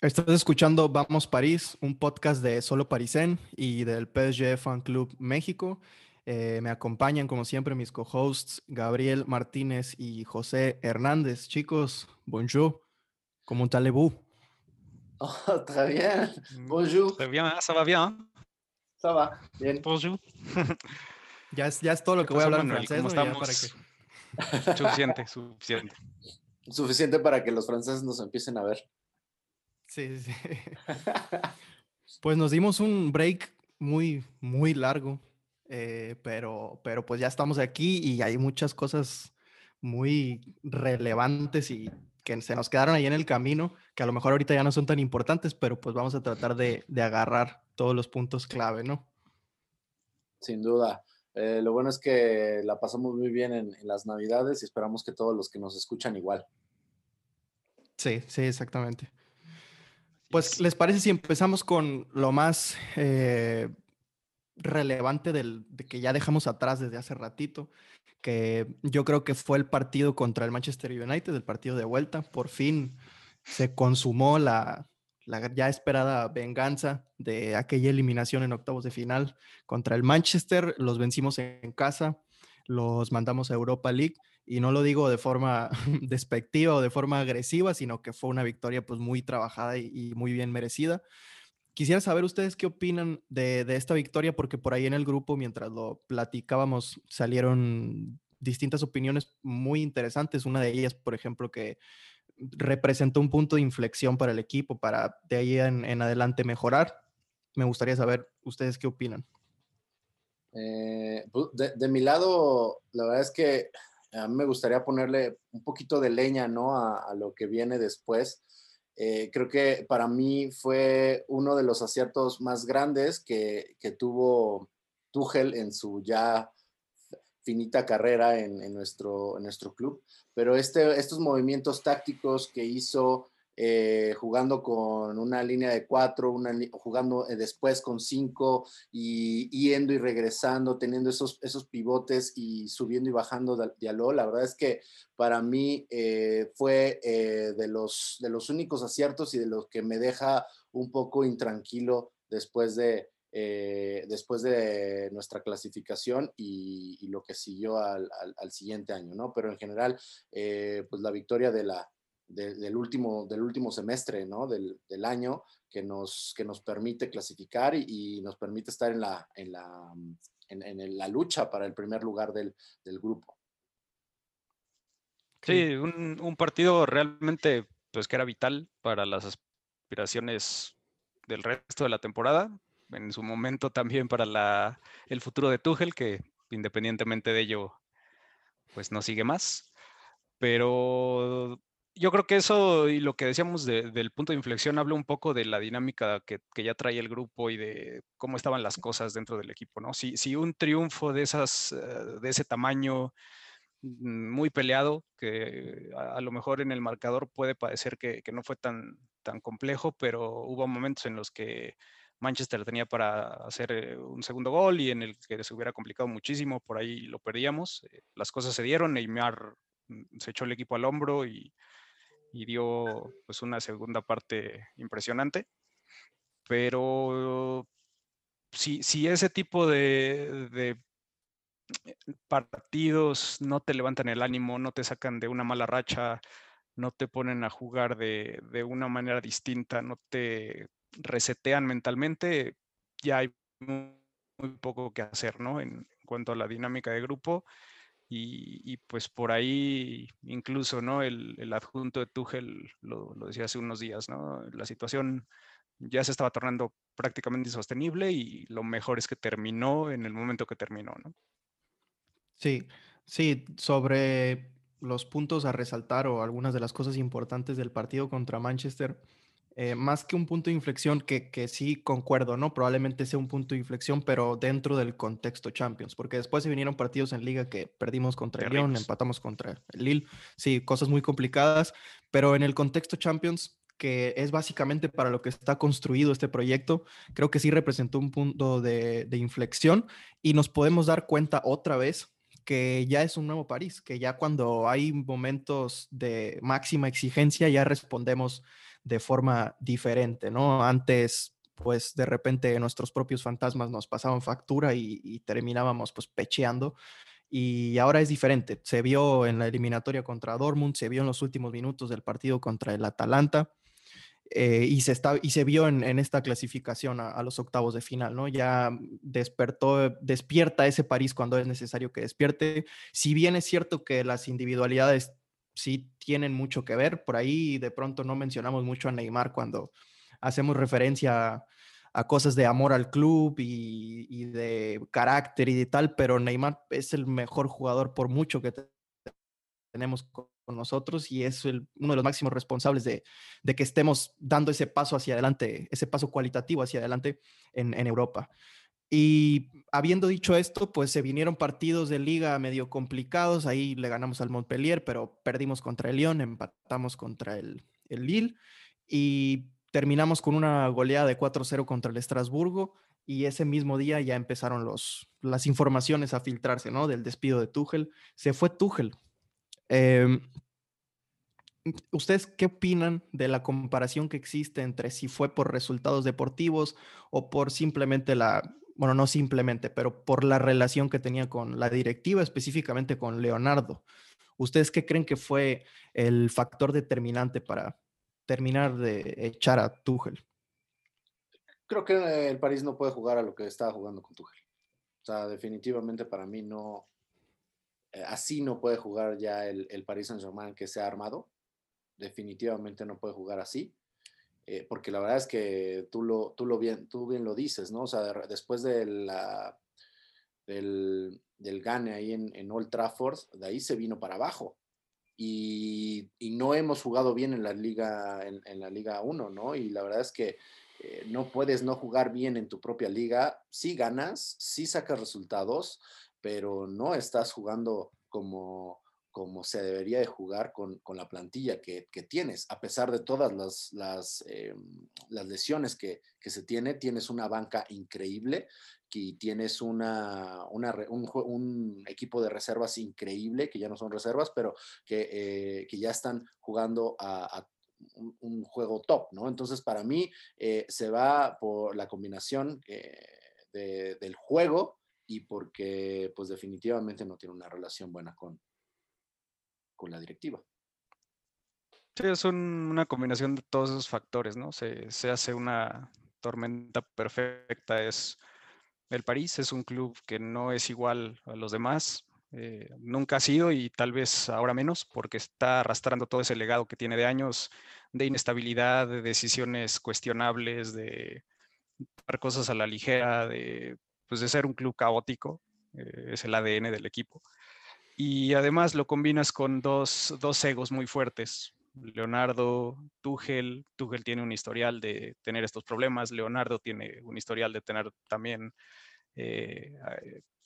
Estás escuchando Vamos París, un podcast de Solo Parisen y del PSG Fan Club México. Eh, me acompañan, como siempre, mis co-hosts Gabriel Martínez y José Hernández. Chicos, bonjour. ¿Cómo allez-vous? Oh, très bien. Bonjour. Très bien, ça va bien. Ça va, bien. Bonjour. Ya es, ya es todo lo que voy a hablar en francés. ¿Cómo ¿no? Ya estamos? para que- Suficiente, suficiente. Suficiente para que los franceses nos empiecen a ver. Sí, sí. Pues nos dimos un break muy, muy largo, eh, pero, pero pues ya estamos aquí y hay muchas cosas muy relevantes y que se nos quedaron ahí en el camino, que a lo mejor ahorita ya no son tan importantes, pero pues vamos a tratar de, de agarrar todos los puntos clave, ¿no? Sin duda. Eh, lo bueno es que la pasamos muy bien en, en las Navidades y esperamos que todos los que nos escuchan igual. Sí, sí, exactamente. Pues, ¿les parece si empezamos con lo más eh, relevante del, de que ya dejamos atrás desde hace ratito? Que yo creo que fue el partido contra el Manchester United, el partido de vuelta. Por fin se consumó la, la ya esperada venganza de aquella eliminación en octavos de final contra el Manchester. Los vencimos en casa, los mandamos a Europa League y no lo digo de forma despectiva o de forma agresiva, sino que fue una victoria pues muy trabajada y, y muy bien merecida. Quisiera saber ustedes qué opinan de, de, esta victoria, porque por ahí en el grupo, mientras lo platicábamos, salieron distintas opiniones muy interesantes. Una de ellas, por ejemplo, que representó un punto de inflexión para el equipo, para de ahí en, en adelante mejorar. Me gustaría saber ustedes qué opinan. Eh, de, de, mi lado, la verdad es que a mí me gustaría ponerle un poquito de leña ¿no? a, lo que viene después. Eh, creo que para mí fue uno de los aciertos más grandes que, que tuvo Tuchel en su ya finita carrera en, en, nuestro, en nuestro club. Pero este, estos movimientos tácticos que hizo eh, jugando con una línea de cuatro, jugando eh, después con cinco y yendo y regresando, teniendo esos, esos pivotes y subiendo y bajando Diallo, la verdad es que para mí eh, fue de, los, de los únicos aciertos y de los que me deja un poco intranquilo después de, después de nuestra clasificación y, lo que siguió al, al, siguiente año, ¿no? Pero en general, pues la victoria de la, de, del, último, del último semestre ¿no? del, del, año que nos, que nos permite clasificar y, y nos permite estar en la, en, la, en, en la lucha para el primer lugar del, del grupo. Sí, un, un, partido realmente pues que era vital para las aspiraciones del resto de la temporada, en su momento también para la, el futuro de Tuchel, que independientemente de ello, pues no sigue más. Pero yo creo que eso y lo que decíamos de, del punto de inflexión habla un poco de la dinámica que, que, ya trae el grupo y de cómo estaban las cosas dentro del equipo, ¿no? Si, si un triunfo de, esas, eh, de ese tamaño mm, muy peleado, que a, a, lo mejor en el marcador puede parecer que, que, no fue tan, tan complejo, pero hubo momentos en los que Manchester tenía para hacer eh, un segundo gol y en el que se hubiera complicado muchísimo, por ahí lo perdíamos. Eh, las cosas se dieron, Neymar mm, se echó el equipo al hombro y, y dio pues una segunda parte impresionante. Pero si, si ese tipo de, partidos no te levantan el ánimo, no te sacan de una mala racha, no te ponen a jugar de, de una manera distinta, no te resetean mentalmente, ya hay muy, poco que hacer, ¿no? En, cuanto a la dinámica de grupo. Y, y, pues por ahí incluso no el, el adjunto de Tuchel lo, lo, decía hace unos días no la situación ya se estaba tornando prácticamente insostenible y lo mejor es que terminó en el momento que terminó no sí sí sobre los puntos a resaltar o algunas de las cosas importantes del partido contra Manchester eh, más que un punto de inflexión, que, que, sí concuerdo, ¿no? Probablemente sea un punto de inflexión, pero dentro del contexto Champions, porque después se vinieron partidos en liga que perdimos contra el Lyon, empatamos contra el Lille, sí, cosas muy complicadas, pero en el contexto Champions, que es básicamente para lo que está construido este proyecto, creo que sí representó un punto de, de inflexión y nos podemos dar cuenta otra vez que ya es un nuevo París, que ya cuando hay momentos de máxima exigencia ya respondemos de forma diferente, ¿no? Antes, pues de repente nuestros propios fantasmas nos pasaban factura y, terminábamos pues pecheando y ahora es diferente. Se vio en la eliminatoria contra Dortmund, se vio en los últimos minutos del partido contra el Atalanta eh, y, se está, y se vio en, esta clasificación a, los octavos de final, ¿no? Ya despertó, despierta ese París cuando es necesario que despierte. Si bien es cierto que las individualidades sí tienen mucho que ver, por ahí de pronto no mencionamos mucho a Neymar cuando hacemos referencia a, cosas de amor al club y, y, de carácter y de tal, pero Neymar es el mejor jugador por mucho que tenemos con nosotros y es uno de los máximos responsables de, que estemos dando ese paso hacia adelante, ese paso cualitativo hacia adelante en, Europa. Y habiendo dicho esto, pues se vinieron partidos de liga medio complicados. Ahí le ganamos al Montpellier, pero perdimos contra el Lyon, empatamos contra el, el Lille y terminamos con una goleada de 4-0 contra el Estrasburgo. Y ese mismo día ya empezaron las informaciones a filtrarse, ¿no? Del despido de Tuchel. Se fue Tuchel, Em, ¿Ustedes qué opinan de la comparación que existe entre si fue por resultados deportivos o por simplemente la, bueno, no simplemente, pero por la relación que tenía con la directiva, específicamente con Leonardo? ¿Ustedes qué creen que fue el factor determinante para terminar de echar a Tuchel? Creo que el París no puede jugar a lo que estaba jugando con Tuchel. O sea, definitivamente para mí no, así no puede jugar ya el, el Paris Saint-Germain que se ha armado. Definitivamente no puede jugar así. Eh, porque la verdad es que tú lo, tú lo bien, tú bien lo dices, ¿no? O sea, después de del, del gane ahí en, en, Old Trafford, de ahí se vino para abajo. Y, y no hemos jugado bien en la Liga, en, la Liga 1, ¿no? Y la verdad es que eh, no puedes no jugar bien en tu propia liga. Sí ganas, sí sacas resultados, pero no estás jugando como, como se debería de jugar con, la plantilla que, tienes. A pesar de todas las, las, eh, lesiones que, se tiene, tienes una banca increíble y tienes una, un, equipo de reservas increíble, que ya no son reservas, pero que, eh, ya están jugando a, un, juego top, ¿no? Entonces, para mí, eh, se va por la combinación del juego y porque pues definitivamente no tiene una relación buena con, con la directiva. Sí, es una combinación de todos esos factores, ¿no? Se, hace una tormenta perfecta. Es el París es un club que no es igual a los demás. Eh, nunca ha sido y tal vez ahora menos porque está arrastrando todo ese legado que tiene de años de inestabilidad, de decisiones cuestionables, de dar cosas a la ligera, de pues de ser un club caótico, eh, es el ADN del equipo. Y además lo combinas con dos, dos egos muy fuertes. Leonardo, Tuchel, Tuchel tiene un historial de tener estos problemas, Leonardo tiene un historial de tener también eh,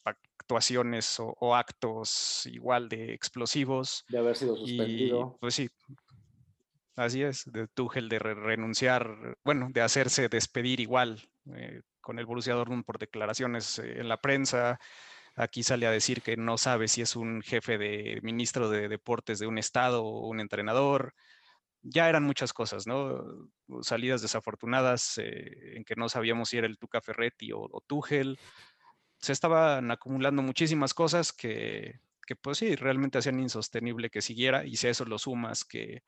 actuaciones o, actos igual de explosivos. De haber sido suspendido. pues sí, así es, de Tuchel de renunciar, bueno, de hacerse despedir igual. Eh, con el Borussia Dortmund por declaraciones eh, en la prensa. Aquí sale a decir que no sabe si es un jefe de ministro de deportes de un estado o un entrenador. Ya eran muchas cosas, ¿no? Salidas desafortunadas eh, en que no sabíamos si era el Tuca Ferretti o, o. Se estaban acumulando muchísimas cosas que, que, pues sí, realmente hacían insostenible que siguiera. Y si a eso lo sumas que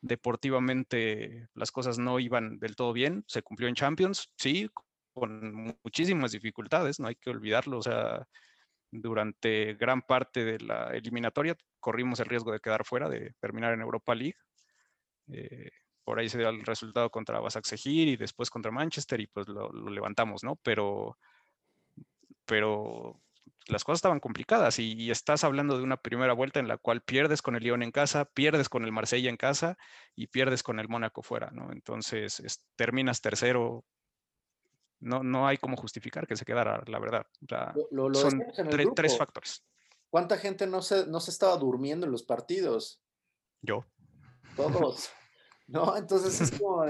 deportivamente las cosas no iban del todo bien, se cumplió en Champions, sí, con muchísimas dificultades, no hay que olvidarlo, o sea, durante gran parte de la eliminatoria corrimos el riesgo de quedar fuera, de terminar en Europa League. Eh, por ahí se dio el resultado contra Basaksehir y después contra Manchester y pues lo, levantamos, ¿no? Pero, pero las cosas estaban complicadas y, estás hablando de una primera vuelta en la cual pierdes con el Lyon en casa, pierdes con el Marsella en casa y pierdes con el Mónaco fuera, ¿no? Entonces terminas tercero no, no hay cómo justificar que se quedara, la verdad. son tres factores. ¿Cuánta gente no se, no se estaba durmiendo en los partidos? Yo. Todos. ¿no? Entonces es como,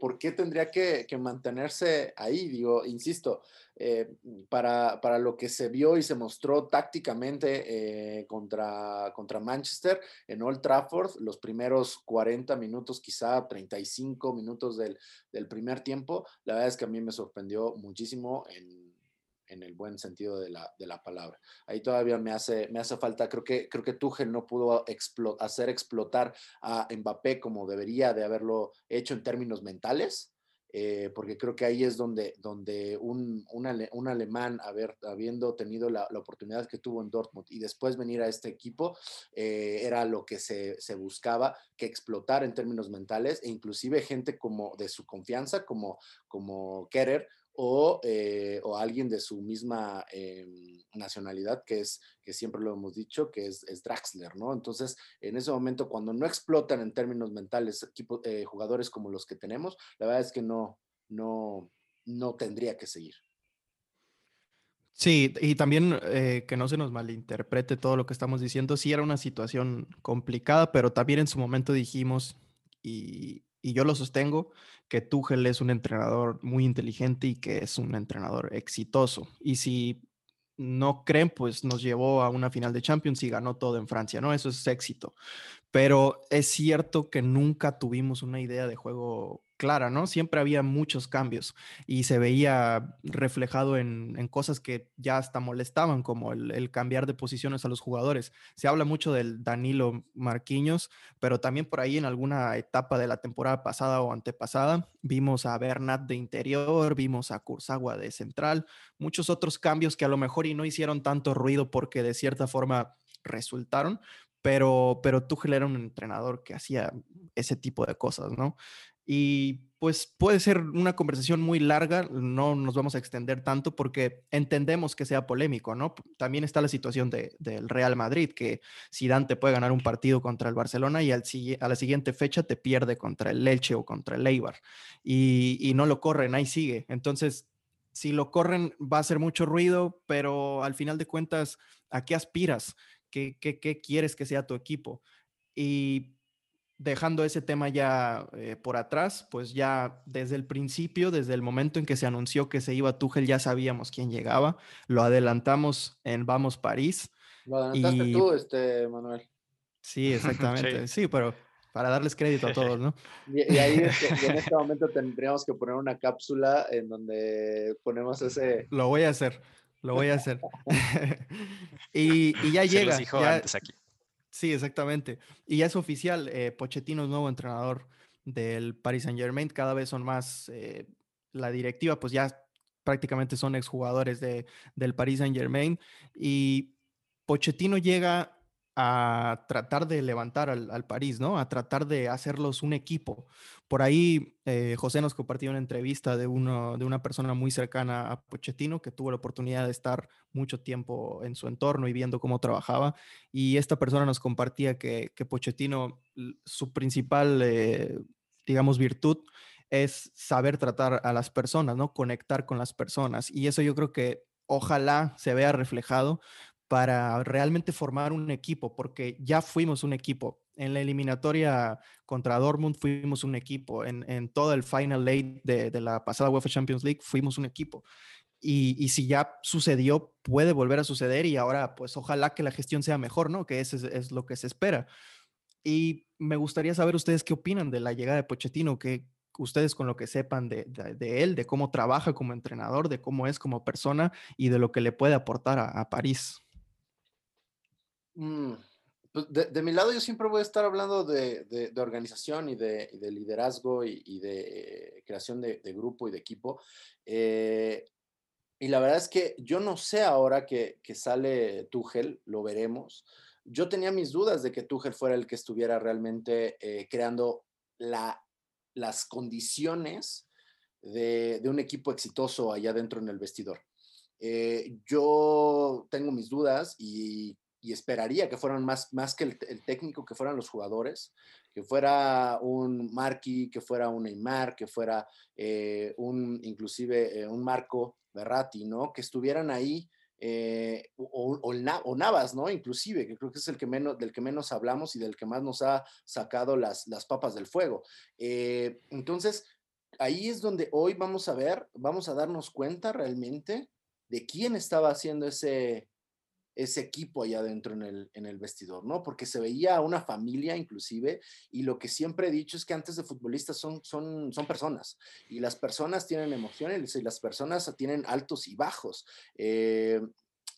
¿por qué tendría que, mantenerse ahí? Digo, insisto, eh, para, para, lo que se vio y se mostró tácticamente eh, contra, contra Manchester en Old Trafford, los primeros 40 minutos, quizá 35 minutos del, del primer tiempo, la verdad es que a mí me sorprendió muchísimo en en el buen sentido de la, de la, palabra. Ahí todavía me hace, me hace falta, creo que, creo que Tuchel no pudo hacer explotar a Mbappé como debería de haberlo hecho en términos mentales. Eh, porque creo que ahí es donde, donde un, un, alemán, haber, habiendo tenido la, la, oportunidad que tuvo en Dortmund y después venir a este equipo, eh, era lo que se, se, buscaba, que explotar en términos mentales e inclusive gente como de su confianza, como, como Kerer, o, eh, o alguien de su misma em, nacionalidad, que es, que siempre lo hemos dicho, que es, es, Draxler, ¿no? Entonces, en ese momento, cuando no explotan en términos mentales equipo, eh, jugadores como los que tenemos, la verdad es que no, no, no tendría que seguir. Sí, y también eh, que no se nos malinterprete todo lo que estamos diciendo, sí era una situación complicada, pero también en su momento dijimos, y, y yo lo sostengo, que Tuchel es un entrenador muy inteligente y que es un entrenador exitoso. Y si no creen, pues nos llevó a una final de Champions y ganó todo en Francia, ¿no? Eso es éxito. Pero es cierto que nunca tuvimos una idea de juego clara, ¿no? Siempre había muchos cambios y se veía reflejado en, cosas que ya hasta molestaban, como el, cambiar de posiciones a los jugadores. Se habla mucho del Danilo Marquinhos, pero también por ahí en alguna etapa de la temporada pasada o antepasada vimos a Bernat de interior, vimos a Kurzawa de central, muchos otros cambios que a lo mejor y no hicieron tanto ruido porque de cierta forma resultaron, pero, pero Tuchel era un entrenador que hacía ese tipo de cosas, ¿no? Y pues puede ser una conversación muy larga, no nos vamos a extender tanto porque entendemos que sea polémico, ¿no? También está la situación de, del Real Madrid, que si Dante puede ganar un partido contra el Barcelona y al, a la siguiente fecha te pierde contra el Leche o contra el Eibar y, y no lo corren, ahí sigue. Entonces, si lo corren va a hacer mucho ruido, pero al final de cuentas, ¿a qué aspiras? ¿Qué, qué, qué quieres que sea tu equipo? Y dejando ese tema ya eh, por atrás, pues ya desde el principio, desde el momento en que se anunció que se iba Tuchel, ya sabíamos quién llegaba. Lo adelantamos en Vamos París. Lo adelantaste tú, este, Manuel. Sí, exactamente. sí. pero para darles crédito a todos, ¿no? Y, ahí en este momento tendríamos que poner una cápsula en donde ponemos ese... Lo voy a hacer, lo voy a hacer. y, ya llega. ya, antes aquí. Sí, exactamente. Y ya es oficial, eh, Pochettino es nuevo entrenador del Paris Saint Germain, cada vez son más, eh, la directiva pues ya prácticamente son exjugadores de, del Paris Saint Germain y Pochettino llega a tratar de levantar al, París, ¿no? A tratar de hacerlos un equipo. Por ahí eh, José nos compartió una entrevista de, uno, de una persona muy cercana a Pochettino que tuvo la oportunidad de estar mucho tiempo en su entorno y viendo cómo trabajaba. Y esta persona nos compartía que, que Pochettino, su principal, eh, digamos, virtud es saber tratar a las personas, ¿no? Conectar con las personas. Y eso yo creo que ojalá se vea reflejado para realmente formar un equipo, porque ya fuimos un equipo. En la eliminatoria contra Dortmund fuimos un equipo. En, en todo el Final Eight de, de, la pasada UEFA Champions League fuimos un equipo. Y, y, si ya sucedió, puede volver a suceder y ahora pues ojalá que la gestión sea mejor, ¿no? Que eso es, es lo que se espera. Y me gustaría saber ustedes qué opinan de la llegada de Pochettino, que ustedes con lo que sepan de, de, él, de cómo trabaja como entrenador, de cómo es como persona y de lo que le puede aportar a, a París. Mm, pues, de, mi lado yo siempre voy a estar hablando de, organización y de, liderazgo y, de creación de, grupo y de equipo. Eh, y la verdad es que yo no sé ahora que, sale Tuchel, lo veremos. Yo tenía mis dudas de que Tuchel fuera el que estuviera realmente eh, creando la, las condiciones de, un equipo exitoso allá dentro en el vestidor. Eh, yo tengo mis dudas y y esperaría que fueran más, más que el, técnico, que fueran los jugadores, que fuera un Marqui, que fuera un Neymar, que fuera eh, un, inclusive eh, un Marco Berratti, ¿no? Que estuvieran ahí eh, o, Navas, ¿no? Inclusive, que creo que es el que menos, del que menos hablamos y del que más nos ha sacado las, las papas del fuego. Eh, entonces, ahí es donde hoy vamos a ver, vamos a darnos cuenta realmente de quién estaba haciendo ese, ese equipo allá adentro en el, en el vestidor, ¿no? Porque se veía una familia inclusive y lo que siempre he dicho es que antes de futbolistas son, son, son personas y las personas tienen emociones y las personas tienen altos y bajos. Eh,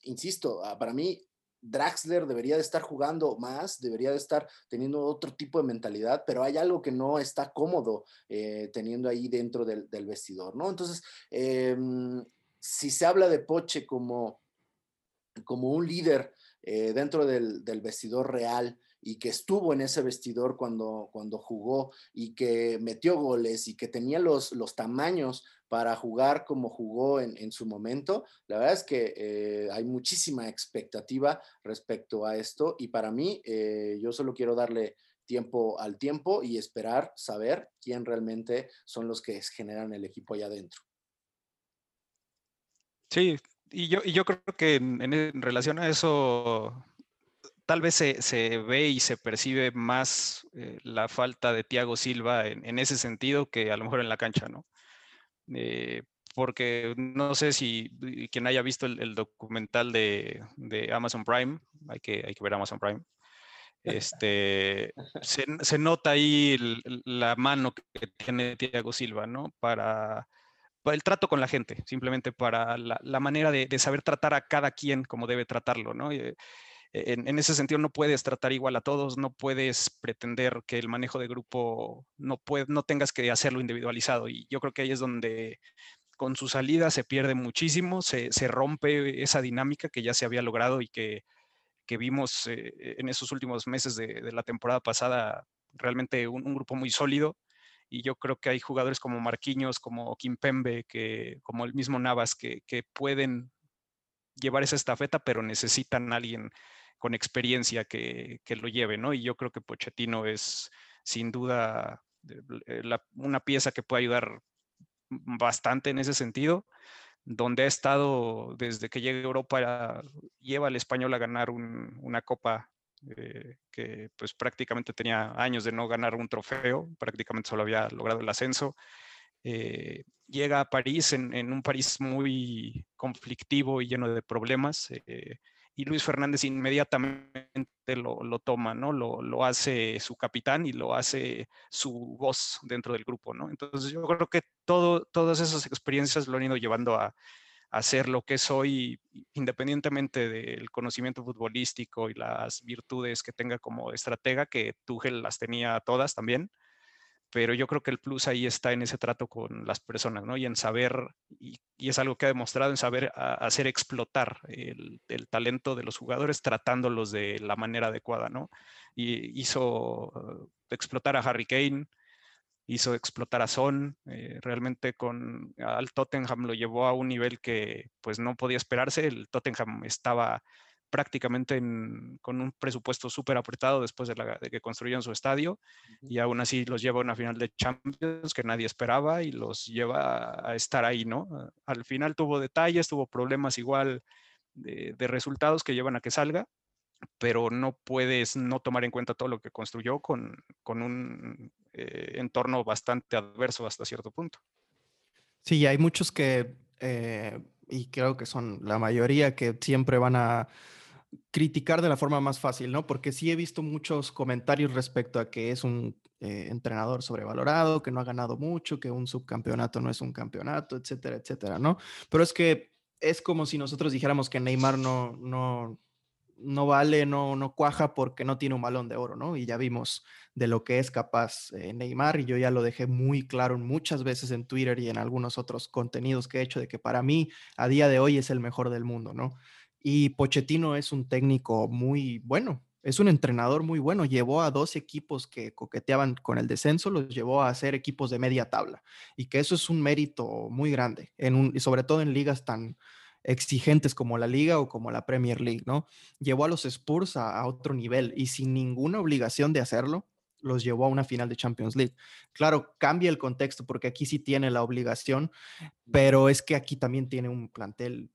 insisto, ah, para mí Draxler debería de estar jugando más, debería de estar teniendo otro tipo de mentalidad, pero hay algo que no está cómodo eh, teniendo ahí dentro del, vestidor, ¿no? Entonces, em, si se habla de Poche como como un líder eh, dentro del, vestidor real y que estuvo en ese vestidor cuando, cuando jugó y que metió goles y que tenía los, los tamaños para jugar como jugó en, su momento, la verdad es que eh, hay muchísima expectativa respecto a esto y para mí eh, yo solo quiero darle tiempo al tiempo y esperar saber quién realmente son los que generan el equipo allá adentro. Sí, y yo, y yo creo que en, relación a eso, tal vez se, ve y se percibe más eh, la falta de Thiago Silva en, ese sentido que a lo mejor en la cancha, ¿no? Eh, porque no sé si quien haya visto el, documental de, Amazon Prime, hay que, hay que ver Amazon Prime, este, se, nota ahí la mano que tiene Thiago Silva, ¿no? Para el trato con la gente, simplemente para la, manera de, saber tratar a cada quien como debe tratarlo, ¿no? Eh, en, ese sentido no puedes tratar igual a todos, no puedes pretender que el manejo de grupo no, puede, no tengas que hacerlo individualizado. Y yo creo que ahí es donde con su salida se pierde muchísimo, se, rompe esa dinámica que ya se había logrado y que, vimos eh, en esos últimos meses de, la temporada pasada, realmente un grupo muy sólido y yo creo que hay jugadores como Marquinhos, como Kimpembe, que, como el mismo Navas, que, pueden llevar esa estafeta, pero necesitan a alguien con experiencia que, lo lleve, ¿no? Y yo creo que Pochettino es sin duda eh, una pieza que puede ayudar bastante en ese sentido, donde ha estado desde que llega a Europa, lleva al español a ganar una copa eh, que pues prácticamente tenía años de no ganar un trofeo, prácticamente solo había logrado el ascenso. Eh, llega a París en, un París muy conflictivo y lleno de problemas. Eh, y Luis Fernández inmediatamente lo, toma, ¿no? Lo, hace su capitán y lo hace su voz dentro del grupo, ¿no? Entonces yo creo que todo, todas esas experiencias lo han ido llevando a, hacer lo que soy, independientemente del conocimiento futbolístico y las virtudes que tenga como estratega, que Tuchel las tenía todas también, pero yo creo que el plus ahí está en ese trato con las personas, ¿no? Y en saber, y, es algo que ha demostrado, en saber hacer explotar el, talento de los jugadores tratándolos de la manera adecuada, ¿no? Y hizo uh, explotar a Harry Kane, hizo explotar a Son, eh, realmente con al Tottenham lo llevó a un nivel que pues no podía esperarse, el Tottenham estaba prácticamente con un presupuesto súper apretado después de, que construyeron su estadio y aún así los lleva a una final de Champions que nadie esperaba y los lleva a estar ahí, ¿no? Al final tuvo detalles, tuvo problemas igual de, de resultados que llevan a que salga, pero no puedes no tomar en cuenta todo lo que construyó con, con un eh, entorno bastante adverso hasta cierto punto. Sí, hay muchos que, eh, y creo que son la mayoría, que siempre van a criticar de la forma más fácil, ¿no? Porque sí he visto muchos comentarios respecto a que es un eh, entrenador sobrevalorado, que no ha ganado mucho, que un subcampeonato no es un campeonato, etcétera, etcétera, ¿no? Pero es que es como si nosotros dijéramos que Neymar no, no, no vale, no, no cuaja porque no tiene un balón de oro, ¿no? Y ya vimos de lo que es capaz eh, Neymar y yo ya lo dejé muy claro muchas veces en Twitter y en algunos otros contenidos que he hecho de que para mí a día de hoy es el mejor del mundo, ¿no? Y Pochettino es un técnico muy bueno, es un entrenador muy bueno, llevó a dos equipos que coqueteaban con el descenso, los llevó a ser equipos de media tabla y que eso es un mérito muy grande, en un, y sobre todo en ligas tan exigentes como la liga o como la Premier League, ¿no? Llevó a los Spurs a, otro nivel y sin ninguna obligación de hacerlo, los llevó a una final de Champions League. Claro, cambia el contexto porque aquí sí tiene la obligación, pero es que aquí también tiene un plantel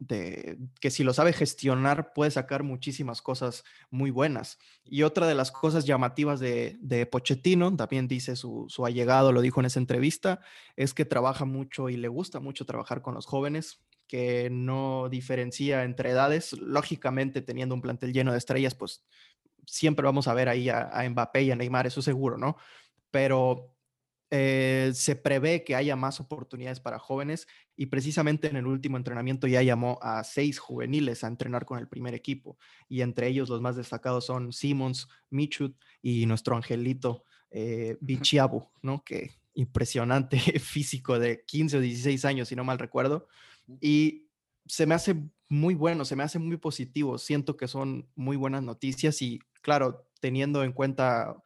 de, que si lo sabe gestionar puede sacar muchísimas cosas muy buenas. Y otra de las cosas llamativas de, de Pochettino, también dice su, su allegado, lo dijo en esa entrevista, es que trabaja mucho y le gusta mucho trabajar con los jóvenes, que no diferencia entre edades. Lógicamente, teniendo un plantel lleno de estrellas, pues siempre vamos a ver ahí a, a Mbappé y a Neymar, eso seguro, ¿no? Pero eh, se prevé que haya más oportunidades para jóvenes y precisamente en el último entrenamiento ya llamó a seis juveniles a entrenar con el primer equipo y entre ellos los más destacados son Simons, Michut y nuestro angelito eh, Bichiabu, ¿no? Que impresionante físico de 15 o 16 años, si no mal recuerdo. Y se me hace muy bueno, se me hace muy positivo. Siento que son muy buenas noticias y claro, teniendo en cuenta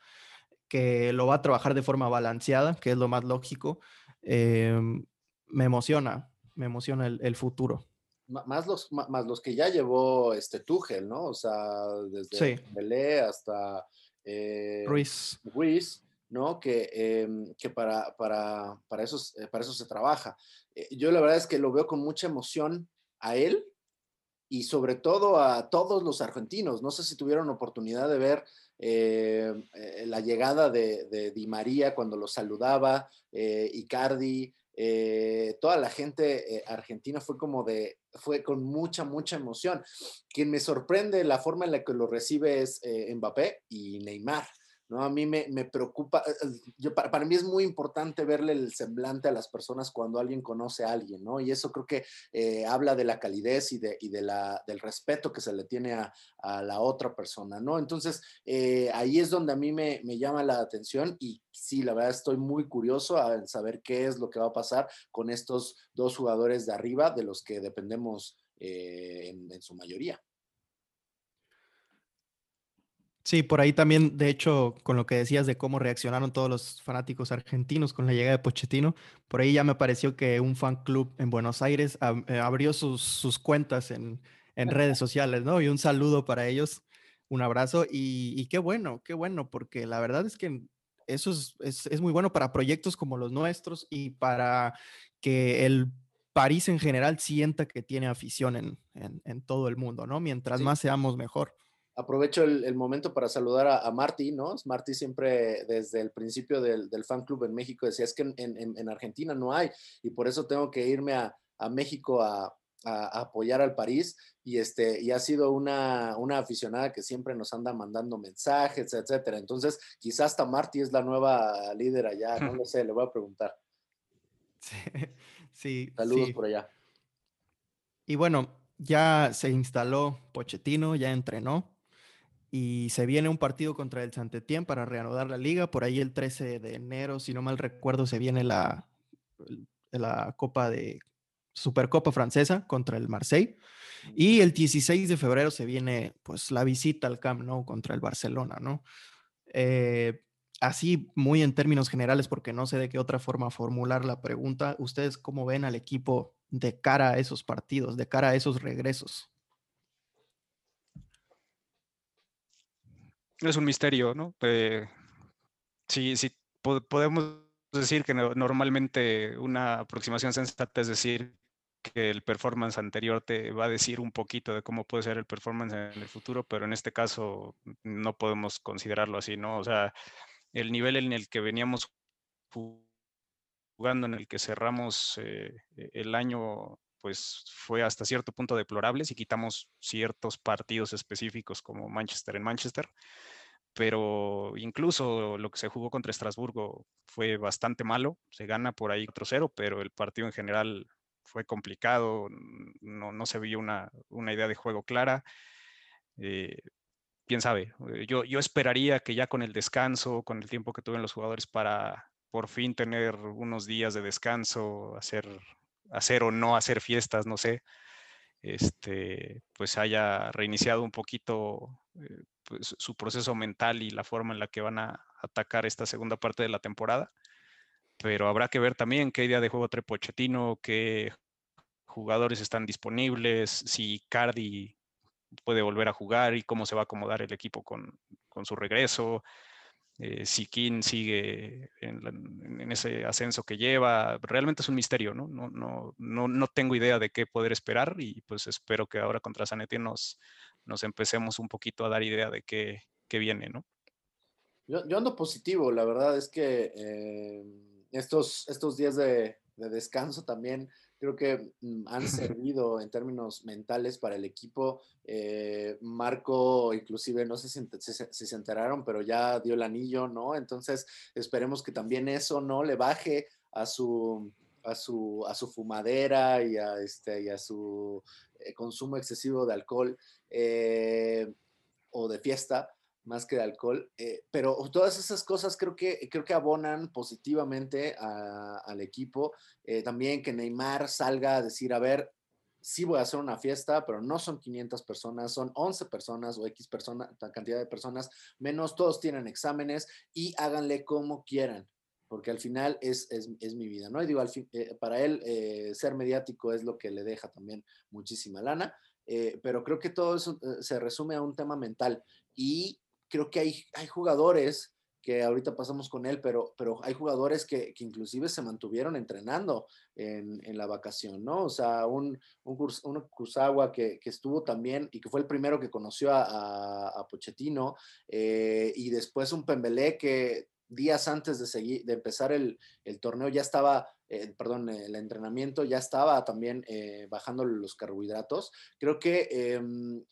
que lo va a trabajar de forma balanceada, que es lo más lógico, em, me emociona, me emociona el, futuro. más los, más los que ya llevó este Tuchel, ¿no? O sea, desde Belé hasta eh, Ruiz. Ruiz, ¿no? Que, em, que para, para, para, eso, eh, para eso se trabaja. Eh, yo la verdad es que lo veo con mucha emoción a él y sobre todo a todos los argentinos. No sé si tuvieron oportunidad de ver eh, eh, la llegada de, Di María cuando lo saludaba, Icardi, toda la gente argentina fue como de, fue con mucha, mucha emoción. Quien me sorprende la forma en la que lo recibe es Mbappé y Neymar. ¿No? A mí me, preocupa, eh, eh, yo, para, mí es muy importante verle el semblante a las personas cuando alguien conoce a alguien, ¿no? Y eso creo que eh, habla de la calidez y, de, de la, del respeto que se le tiene a, la otra persona, ¿no? Entonces, ahí es donde a mí me, llama la atención y sí, la verdad estoy muy curioso a saber qué es lo que va a pasar con estos dos jugadores de arriba de los que dependemos en su mayoría. Sí, por ahí también, de hecho, con lo que decías de cómo reaccionaron todos los fanáticos argentinos con la llegada de Pochettino, por ahí ya me pareció que un fan club en Buenos Aires eh, abrió sus, cuentas en, redes sociales, ¿no? Y un saludo para ellos, un abrazo y, qué bueno, qué bueno, porque la verdad es que eso es, muy bueno para proyectos como los nuestros y para que el París en general sienta que tiene afición en, todo el mundo, ¿no? Mientras más seamos, mejor aprovecho el, momento para saludar a, Marty, ¿no? Marty siempre desde el principio del, fan club en México decía, es que en, Argentina no hay y por eso tengo que irme a, México a, apoyar al París y, este, y ha sido una, una, aficionada que siempre nos anda mandando mensajes, etcétera. Entonces, quizás hasta Marty es la nueva líder allá, no lo sé, le voy a preguntar. Sí, Saludos por allá. Y bueno, ya se instaló Pochettino, ya entrenó y se viene un partido contra el Saint-Étienne para reanudar la liga. Por ahí el 13 de enero, si no mal recuerdo, se viene la, la Copa de Supercopa francesa contra el Marseille. Y el 16 de febrero se viene pues la visita al Camp Nou contra el Barcelona, ¿no? Eh, así, muy en términos generales, porque no sé de qué otra forma formular la pregunta, ¿ustedes cómo ven al equipo de cara a esos partidos, de cara a esos regresos? Es un misterio, ¿no? Eh, sí, sí, podemos decir que normalmente una aproximación sensata es decir que el performance anterior te va a decir un poquito de cómo puede ser el performance en el futuro, pero en este caso no podemos considerarlo así, ¿no? O sea, el nivel en el que veníamos jugando, en el que cerramos eh, el año pues fue hasta cierto punto deplorable si quitamos ciertos partidos específicos como Manchester en Manchester, pero incluso lo que se jugó contra Estrasburgo fue bastante malo, se gana por ahí 4-0, pero el partido en general fue complicado, no, no se vio una, una, idea de juego clara. Eh, quién sabe, eh, yo, yo esperaría que ya con el descanso, con el tiempo que tuvieron los jugadores para por fin tener unos días de descanso, hacer hacer o no hacer fiestas, no sé, este, pues haya reiniciado un poquito eh, pues, su proceso mental y la forma en la que van a atacar esta segunda parte de la temporada. Pero habrá que ver también qué idea de juego trae Pochettino, qué jugadores están disponibles, si Cardi puede volver a jugar y cómo se va a acomodar el equipo con, con su regreso. Eh, si King sigue en, ese ascenso que lleva, realmente es un misterio, ¿no? No, no, no, no tengo idea de qué poder esperar y pues espero que ahora contra Zanetti nos, nos empecemos un poquito a dar idea de qué, qué viene, ¿no? Yo, ando positivo, la verdad es que eh, estos, estos días de descanso también creo que mm, han servido en términos mentales para el equipo. Eh, Marco, inclusive, no sé si, se enteraron, pero ya dio el anillo, ¿no? Entonces, esperemos que también eso no le baje a su, a su, a su fumadera y a, este, y a su eh, consumo excesivo de alcohol eh, o de fiesta más que de alcohol, eh, pero todas esas cosas creo que, creo que abonan positivamente al equipo. Eh, también que Neymar salga a decir, a ver, sí voy a hacer una fiesta, pero no son 500 personas, son 11 personas o X personas, cantidad de personas, menos todos tienen exámenes y háganle como quieran, porque al final es, es, es mi vida, ¿no? Y digo, al fin, eh, para él ser mediático es lo que le deja también muchísima lana, pero creo que todo eso se resume a un tema mental y creo que hay, hay jugadores que ahorita pasamos con él, pero, pero hay jugadores que, que inclusive se mantuvieron entrenando en, en, la vacación, ¿no? O sea, un, un, un que, que, estuvo también y que fue el primero que conoció a, a, Pochettino, eh, y después un Pembelé que días antes de, seguir, de empezar el, el torneo ya estaba, eh, perdón, el entrenamiento ya estaba también eh, bajando los carbohidratos. Creo que em,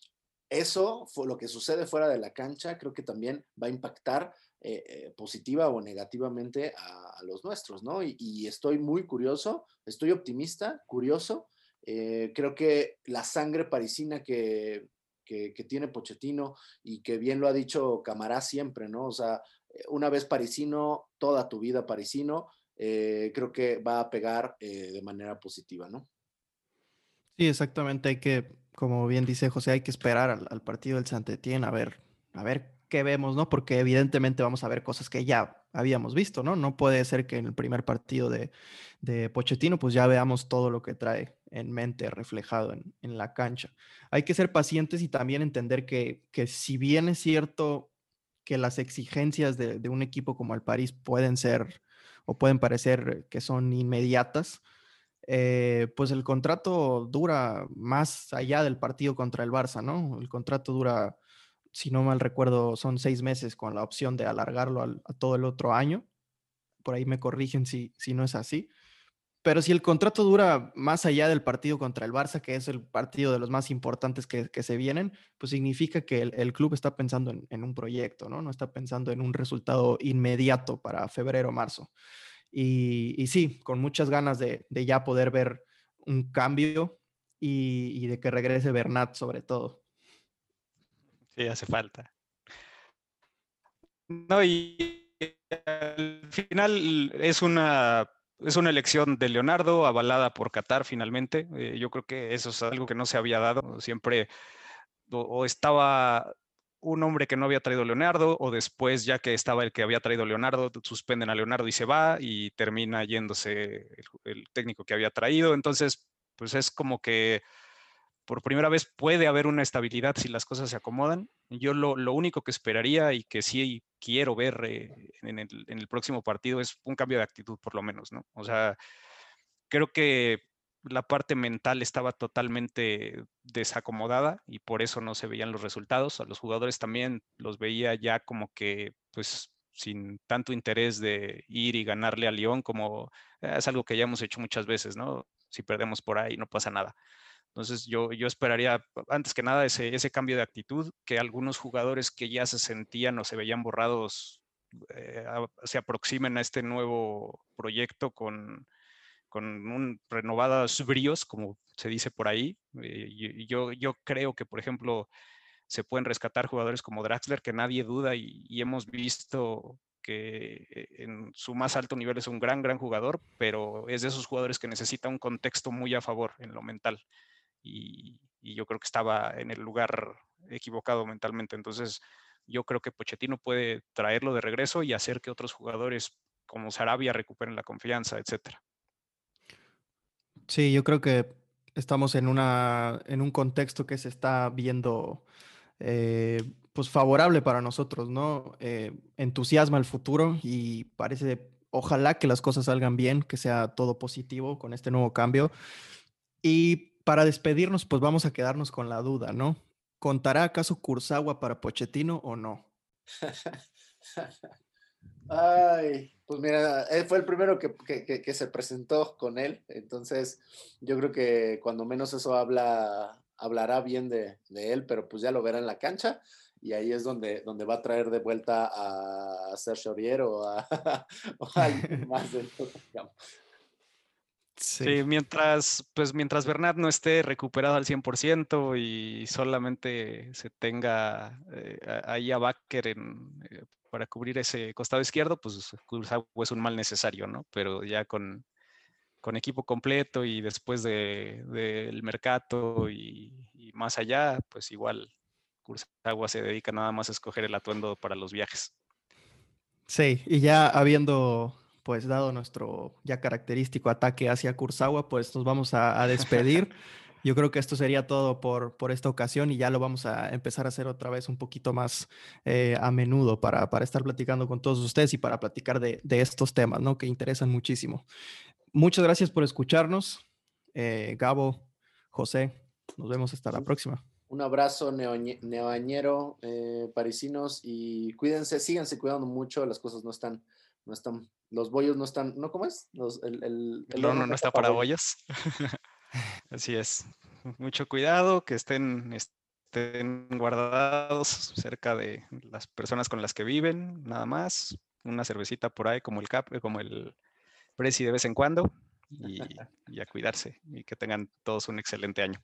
eso fue lo que sucede fuera de la cancha, creo que también va a impactar eh, eh, positiva o negativamente a, los nuestros, ¿no? Y, estoy muy curioso, estoy optimista, curioso. Eh, creo que la sangre parisina que, que, tiene Pochettino y que bien lo ha dicho Camará siempre, ¿no? O sea, una vez parisino, toda tu vida parisino, creo que va a pegar de manera positiva, ¿no? Sí, exactamente. Hay que como bien dice José, hay que esperar al, partido del Santetien a ver, a ver qué vemos, ¿no? Porque evidentemente vamos a ver cosas que ya habíamos visto, ¿no? No puede ser que en el primer partido de, de Pochettino, pues ya veamos todo lo que trae en mente reflejado en, en la cancha. Hay que ser pacientes y también entender que, que si bien es cierto que las exigencias de, de un equipo como el París pueden ser o pueden parecer que son inmediatas, eh, pues el contrato dura más allá del partido contra el Barça, ¿no? El contrato dura, si no mal recuerdo, son seis meses con la opción de alargarlo a todo el otro año. Por ahí me corrigen si, si no es así. Pero si el contrato dura más allá del partido contra el Barça, que es el partido de los más importantes que, se vienen, pues significa que el, club está pensando en, en, un proyecto, ¿no? No está pensando en un resultado inmediato para febrero o marzo. Y, sí, con muchas ganas de, ya poder ver un cambio y, de que regrese Bernat sobre todo. Sí, hace falta. No, y al final es una, es una elección de Leonardo avalada por Qatar finalmente. Eh, yo creo que eso es algo que no se había dado. Siempre o estaba un hombre que no había traído Leonardo, o después, ya que estaba el que había traído Leonardo, suspenden a Leonardo y se va, y termina yéndose el, técnico que había traído. Entonces, pues es como que por primera vez puede haber una estabilidad si las cosas se acomodan. Yo lo, único que esperaría y que sí quiero ver eh, en, el, en el próximo partido es un cambio de actitud, por lo menos, ¿no? O sea, creo que la parte mental estaba totalmente desacomodada y por eso no se veían los resultados. A los jugadores también los veía ya como que, pues, sin tanto interés de ir y ganarle a León, como eh, es algo que ya hemos hecho muchas veces, ¿no? Si perdemos por ahí, no pasa nada. Entonces yo, yo esperaría, antes que nada, ese, ese cambio de actitud, que algunos jugadores que ya se sentían o se veían borrados eh, se aproximen a este nuevo proyecto con, con un renovados bríos, como se dice por ahí. Eh, yo, yo creo que, por ejemplo, se pueden rescatar jugadores como Draxler, que nadie duda y, hemos visto que eh, en su más alto nivel es un gran, gran jugador, pero es de esos jugadores que necesita un contexto muy a favor en lo mental. Y, y yo creo que estaba en el lugar equivocado mentalmente. Entonces, yo creo que Pochettino puede traerlo de regreso y hacer que otros jugadores como Sarabia recuperen la confianza, etcétera. Sí, yo creo que estamos en, una, en un contexto que se está viendo eh, pues favorable para nosotros, ¿no? Eh, entusiasma el futuro y parece, ojalá que las cosas salgan bien, que sea todo positivo con este nuevo cambio. Y para despedirnos, pues vamos a quedarnos con la duda, ¿no? ¿Contará acaso Kurzawa para Pochettino o no? Ay, pues mira, él fue el primero que, que, se presentó con él, entonces yo creo que cuando menos eso habla, hablará bien de, de, él, pero pues ya lo verá en la cancha y ahí es donde, donde va a traer de vuelta a Sergio Aurier o a, alguien más del campo. Sí. mientras, pues mientras Bernat no esté recuperado al 100% y solamente se tenga eh, ahí a Bakker en, eh, para cubrir ese costado izquierdo, pues es un mal necesario, ¿no? Pero ya con, con equipo completo y después del de, mercado y, más allá, pues igual Cursagua se dedica nada más a escoger el atuendo para los viajes. Sí, y ya habiendo pues dado nuestro ya característico ataque hacia Kurzawa, pues nos vamos a, despedir. Yo creo que esto sería todo por, por esta ocasión y ya lo vamos a empezar a hacer otra vez un poquito más eh, a menudo para, para, estar platicando con todos ustedes y para platicar de, de, estos temas, ¿no? Que interesan muchísimo. Muchas gracias por escucharnos. Eh, Gabo, José, nos vemos hasta la próxima. Un abrazo neoañero, eh, parisinos, y cuídense, síganse cuidando mucho, las cosas no están no están, los bollos no están, ¿no? ¿Cómo es? el, el, el, horno no, está para bollos. Así es. Mucho cuidado, que estén, estén guardados cerca de las personas con las que viven, nada más. Una cervecita por ahí como el cap, como el Prezi de vez en cuando y, y a cuidarse y que tengan todos un excelente año.